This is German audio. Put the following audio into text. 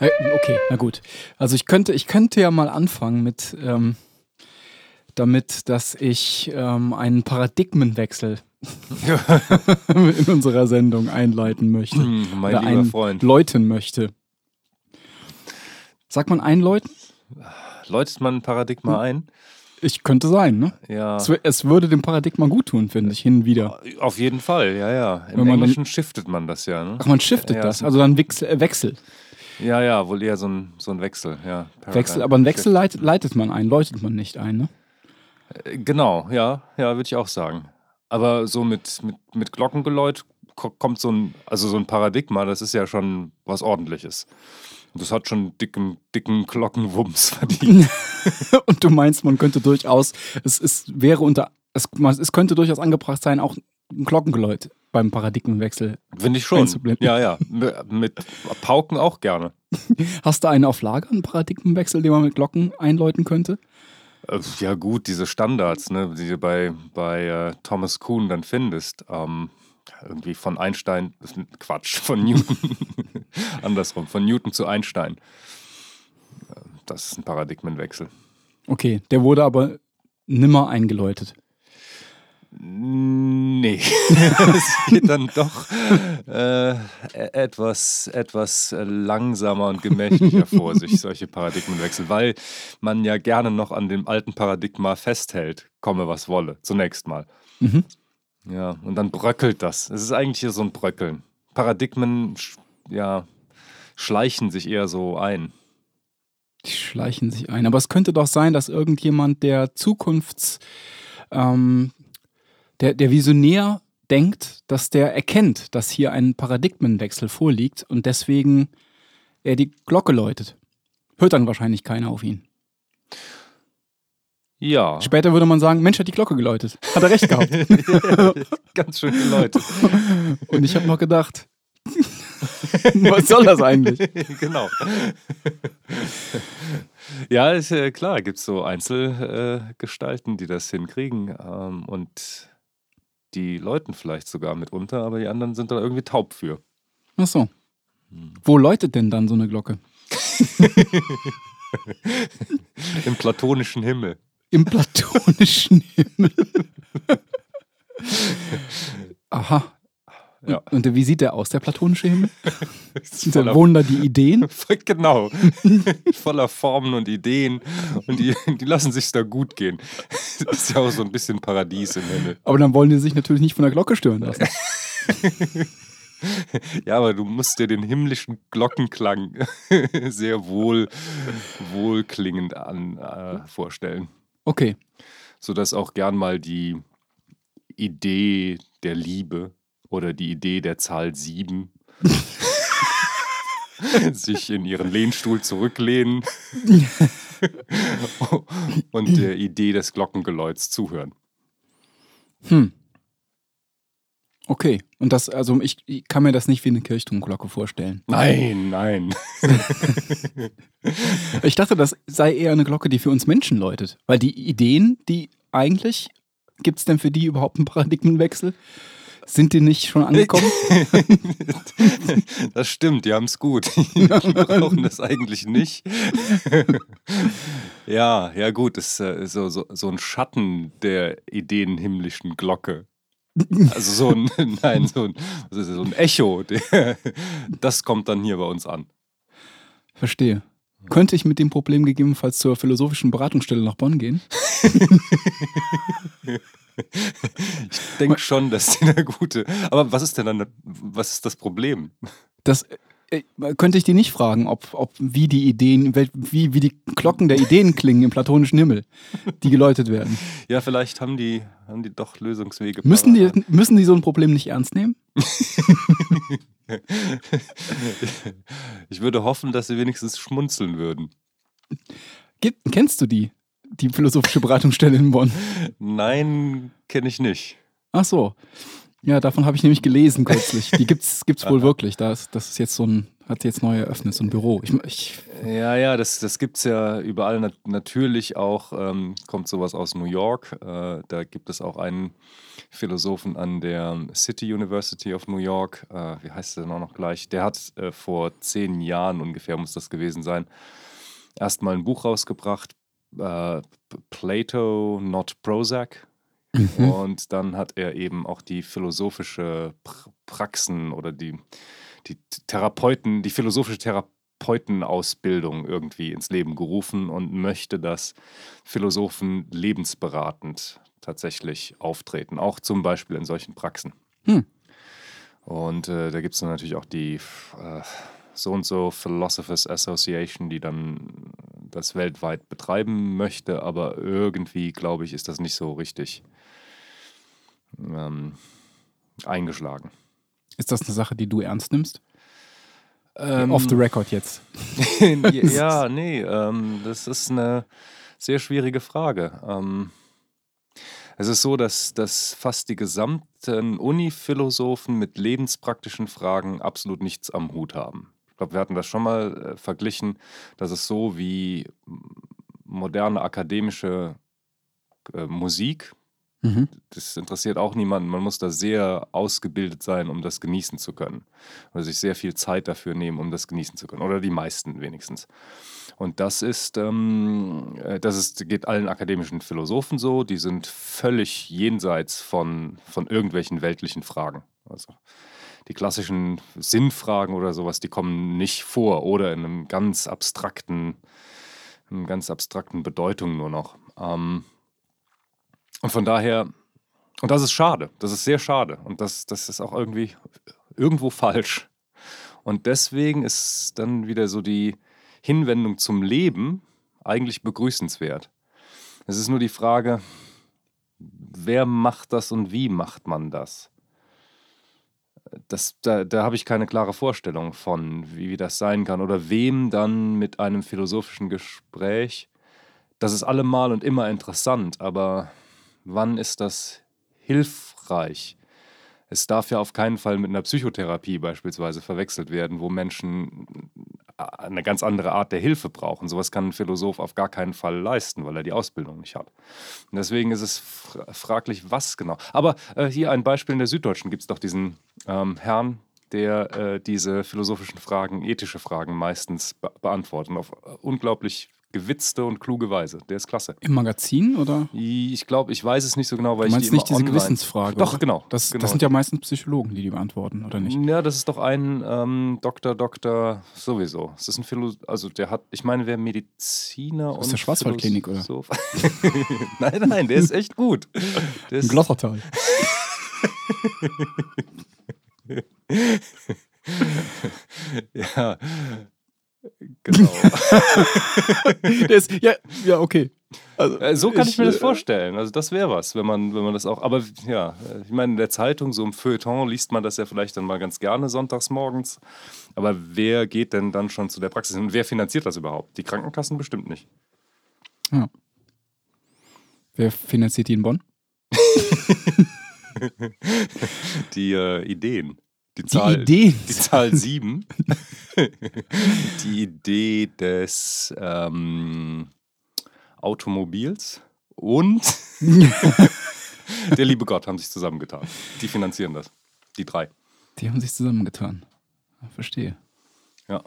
Äh, Okay, na gut. Also ich könnte, ich könnte ja mal anfangen mit ähm, damit, dass ich ähm, einen Paradigmenwechsel in unserer Sendung einleiten möchte. Hm, mein Oder lieber Freund. einläuten möchte. Sagt man einläuten? Läutet man ein Paradigma ein? Ich könnte sein, ne? Ja. Es, es würde dem Paradigma gut tun, finde ich, hin und wieder. Auf jeden Fall, ja, ja. Im Wenn man dann- Englischen shiftet man das ja, ne? Ach, man shiftet Ja, das, also dann Wechsel, äh, Wechsel. Ja, ja, wohl eher so ein, so ein Wechsel, ja. Wechsel, aber einen Wechsel leitet, leitet man ein, läutet man nicht ein, ne? Äh, Genau, ja, ja, würde ich auch sagen. Aber so mit, mit, mit Glockengeläut ko- kommt so ein, also so ein Paradigma, das ist ja schon was ordentliches. Und das hat schon dicken, dicken Glockenwumms verdient. Und du meinst, man könnte durchaus, es, es wäre unter, es, es könnte durchaus angebracht sein, auch ein Glockengeläut beim Paradigmenwechsel. Finde ich schon. Ja, ja. Mit Pauken auch gerne. Hast du einen auf Lager, einen Paradigmenwechsel, den man mit Glocken einläuten könnte? Äh, Ja, gut, diese Standards, ne, die du bei, bei äh, Thomas Kuhn dann findest. Ähm, irgendwie von Einstein, Quatsch, von Newton. Andersrum, von Newton zu Einstein. Äh, Das ist ein Paradigmenwechsel. Okay, der wurde aber nimmer eingeläutet. Nee, es geht dann doch äh, e- etwas, etwas langsamer und gemächlicher vor sich, solche Paradigmenwechsel, weil man ja gerne noch an dem alten Paradigma festhält, komme was wolle, zunächst mal. Mhm. Ja, und dann bröckelt das. Es ist eigentlich hier so ein Bröckeln. Paradigmen, ja, schleichen sich eher so ein. Die schleichen sich ein. Aber es könnte doch sein, dass irgendjemand, der Zukunfts, ähm, der, der visionär denkt, dass der erkennt, dass hier ein Paradigmenwechsel vorliegt und deswegen er die Glocke läutet. Hört dann wahrscheinlich keiner auf ihn. Ja, Später würde man sagen, Mensch hat die Glocke geläutet. Hat er recht gehabt. ganz schön geläutet. Und ich habe noch gedacht, was soll das eigentlich? genau. ja, ist, äh, klar, gibt es so Einzelgestalten, äh, die das hinkriegen ähm, und die läuten vielleicht sogar mitunter, aber die anderen sind da irgendwie taub für. Ach so. Wo läutet denn dann so eine Glocke? Im platonischen Himmel. Im platonischen Himmel. Aha. Ja. Und, und wie sieht der aus, der platonische Himmel? Sind da wohnen da die Ideen? Genau. Voller Formen und Ideen. Und die, die lassen sich da gut gehen. Das ist ja auch so ein bisschen Paradies im Himmel. Aber dann wollen die sich natürlich nicht von der Glocke stören lassen. Ja, aber du musst dir den himmlischen Glockenklang sehr wohl, wohlklingend an, äh, vorstellen. Okay. Sodass auch gern mal die Idee der Liebe oder die Idee der Zahl 7 sich in ihren Lehnstuhl zurücklehnen und der Idee des Glockengeläuts zuhören. Hm. Okay. Und das, also ich, ich kann mir das nicht wie eine Kirchturmglocke vorstellen. Nein, nein. Ich dachte, das sei eher eine Glocke, die für uns Menschen läutet. Weil die Ideen, die eigentlich, gibt es denn für die überhaupt einen Paradigmenwechsel? Sind die nicht schon angekommen? Das stimmt, die haben es gut. Die brauchen das eigentlich nicht. Ja, ja gut, das ist äh, so, so, so ein Schatten der ideenhimmlischen Glocke. Also so ein, nein, so ein, so ein Echo, der, das kommt dann hier bei uns an. Verstehe. Könnte ich mit dem Problem gegebenenfalls zur philosophischen Beratungsstelle nach Bonn gehen? Ich denke schon, dass die eine gute. Aber was ist denn dann, was ist das Problem? Das äh, könnte ich die nicht fragen, ob, ob wie die Ideen, wie, wie die Glocken der Ideen klingen im platonischen Himmel, die geläutet werden. Ja, vielleicht haben die, haben die doch Lösungswege. Müssen die, müssen die so ein Problem nicht ernst nehmen? Ich würde hoffen, dass sie wenigstens schmunzeln würden. Gibt, kennst du die? Die philosophische Beratungsstelle in Bonn? Nein, kenne ich nicht. Ach so. Ja, davon habe ich nämlich gelesen kürzlich. Die gibt's, gibt's wohl wirklich. Das, das ist jetzt so ein, hat jetzt neu eröffnet, so ein Büro. Ich, ich, Ja, ja, das, das gibt es ja überall. Nat natürlich auch ähm, kommt sowas aus New York. Äh, da gibt es auch einen Philosophen an der City University of New York. Äh, wie heißt der noch gleich? Der hat äh, vor zehn Jahren ungefähr, muss das gewesen sein, erstmal ein Buch rausgebracht. äh, Plato, not Prozac. Und dann hat er eben auch die philosophische Pr Praxen oder die, die Therapeuten, die philosophische Therapeutenausbildung irgendwie ins Leben gerufen und möchte, dass Philosophen lebensberatend tatsächlich auftreten, auch zum Beispiel in solchen Praxen. Hm. Und äh, da gibt es dann natürlich auch die äh, so und so Philosophers Association, die dann das weltweit betreiben möchte, aber irgendwie, glaube ich, ist das nicht so richtig ähm, eingeschlagen. ist das eine Sache, die du ernst nimmst? Ähm, Off the record jetzt. ja, nee, ähm, das ist eine sehr schwierige Frage. Ähm, es ist so, dass, dass fast die gesamten Uni-Philosophen mit lebenspraktischen Fragen absolut nichts am Hut haben. Ich glaube, wir hatten das schon mal äh, verglichen, dass es so wie moderne akademische äh, Musik, Mhm. das interessiert auch niemanden. Man muss da sehr ausgebildet sein, um das genießen zu können. Oder sich sehr viel Zeit dafür nehmen, um das genießen zu können. Oder die meisten wenigstens. Und das ist, ähm, äh, das ist, geht allen akademischen Philosophen so. Die sind völlig jenseits von, von irgendwelchen weltlichen Fragen. Also die klassischen Sinnfragen oder sowas, die kommen nicht vor oder in einem ganz abstrakten, in ganz abstrakten Bedeutung nur noch. Ähm, und von daher, und das ist schade, das ist sehr schade und das, das ist auch irgendwie irgendwo falsch. Und deswegen ist dann wieder so die Hinwendung zum Leben eigentlich begrüßenswert. Es ist nur die Frage, wer macht das und wie macht man das? das da, da habe ich keine klare Vorstellung von, wie, wie das sein kann oder wem dann mit einem philosophischen Gespräch. Das ist allemal und immer interessant, aber wann ist das hilfreich? Es darf ja auf keinen Fall mit einer Psychotherapie beispielsweise verwechselt werden, wo Menschen eine ganz andere Art der Hilfe brauchen. Sowas kann ein Philosoph auf gar keinen Fall leisten, weil er die Ausbildung nicht hat. Und deswegen ist es fra- fraglich, was genau. Aber äh, hier ein Beispiel in der Süddeutschen gibt es doch diesen ähm, Herrn, der äh, diese philosophischen Fragen, ethische Fragen meistens be beantwortet. Und auf äh, unglaublich gewitzte und kluge Weise. Der ist klasse. Im Magazin oder? Ich glaube, ich weiß es nicht so genau, weil Du ich meinst die immer nicht diese online- Gewissensfrage? Doch, genau. Das, genau. das sind ja meistens Psychologen, die die beantworten, oder nicht? Ja, das ist doch ein ähm, Doktor, Doktor sowieso. Es ist ein Philo also der hat, ich meine, wer Mediziner Aus und der Schwarzwaldklinik, oder? Philosoph- nein, nein, der ist echt gut. Der Im ist, Glottertal. ja, genau. Ist, ja, ja, okay. Also, Äh, so kann ich, mir das äh, vorstellen. Also das wäre was, wenn man, wenn man das auch. Aber ja, ich meine, in der Zeitung, so im Feuilleton, liest man das ja vielleicht dann mal ganz gerne sonntags morgens. Aber wer geht denn dann schon zu der Praxis? Und wer finanziert das überhaupt? Die Krankenkassen bestimmt nicht. Ja. Wer finanziert die in Bonn? Die äh, Ideen. Die Zahl, Ideen. Die Zahl 7. die Idee des ähm, Automobils und der liebe Gott haben sich zusammengetan. Die finanzieren das. Die drei. Die haben sich zusammengetan. Verstehe. Ja.